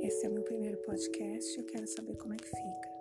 Esse é o meu primeiro podcast e eu quero saber como é que fica.